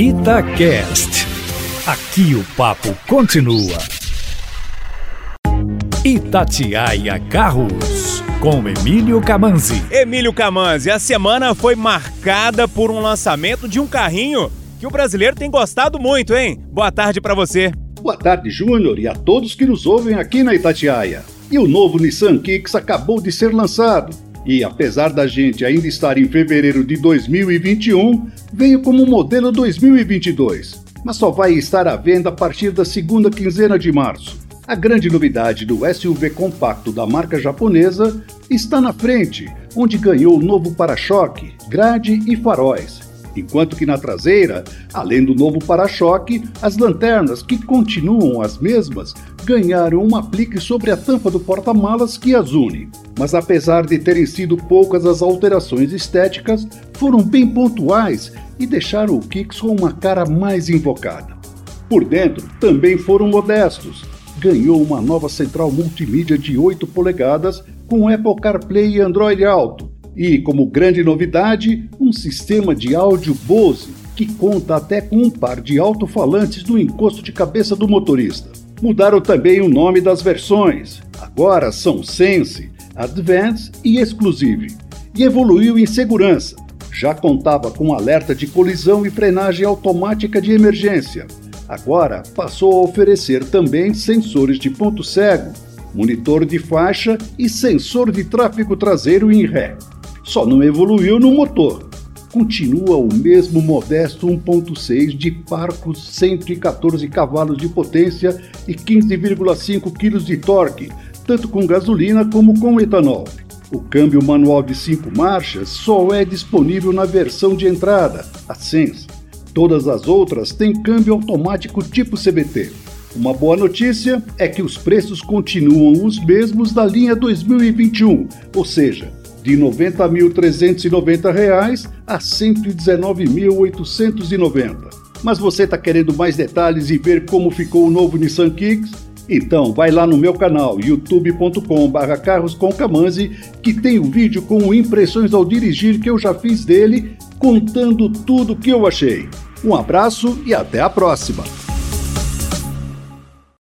Itacast. Aqui o papo continua. Itatiaia Carros, com Emílio Camanzi. Emílio Camanzi, a semana foi marcada por um lançamento de um carrinho que o brasileiro tem gostado muito, hein? Boa tarde para você. Boa tarde, Júnior, e a todos que nos ouvem aqui na Itatiaia. E o novo Nissan Kicks acabou de ser lançado. E apesar da gente ainda estar em fevereiro de 2021, veio como modelo 2022, mas só vai estar à venda a partir da segunda quinzena de março. A grande novidade do SUV compacto da marca japonesa está na frente, onde ganhou novo para-choque, grade e faróis enquanto que na traseira, além do novo para-choque, as lanternas, que continuam as mesmas, ganharam um aplique sobre a tampa do porta-malas que as une. Mas apesar de terem sido poucas as alterações estéticas, foram bem pontuais e deixaram o Kicks com uma cara mais invocada. Por dentro, também foram modestos. Ganhou uma nova central multimídia de 8 polegadas com Apple CarPlay e Android Auto, e, como grande novidade, um sistema de áudio Bose que conta até com um par de alto-falantes no encosto de cabeça do motorista. Mudaram também o nome das versões. Agora são Sense, Advance e Exclusive. E evoluiu em segurança. Já contava com alerta de colisão e frenagem automática de emergência. Agora passou a oferecer também sensores de ponto cego, monitor de faixa e sensor de tráfego traseiro em ré só não evoluiu no motor. Continua o mesmo modesto 1.6 de parcos 114 cavalos de potência e 15,5 kg de torque, tanto com gasolina como com etanol. O câmbio manual de 5 marchas só é disponível na versão de entrada, a Sense. Todas as outras têm câmbio automático tipo CBT. Uma boa notícia é que os preços continuam os mesmos da linha 2021, ou seja, de R$ 90.390 a R$ 119.890. Mas você está querendo mais detalhes e ver como ficou o novo Nissan Kicks? Então vai lá no meu canal youtube.com.br carroscomcamanzi que tem o um vídeo com impressões ao dirigir que eu já fiz dele, contando tudo que eu achei. Um abraço e até a próxima!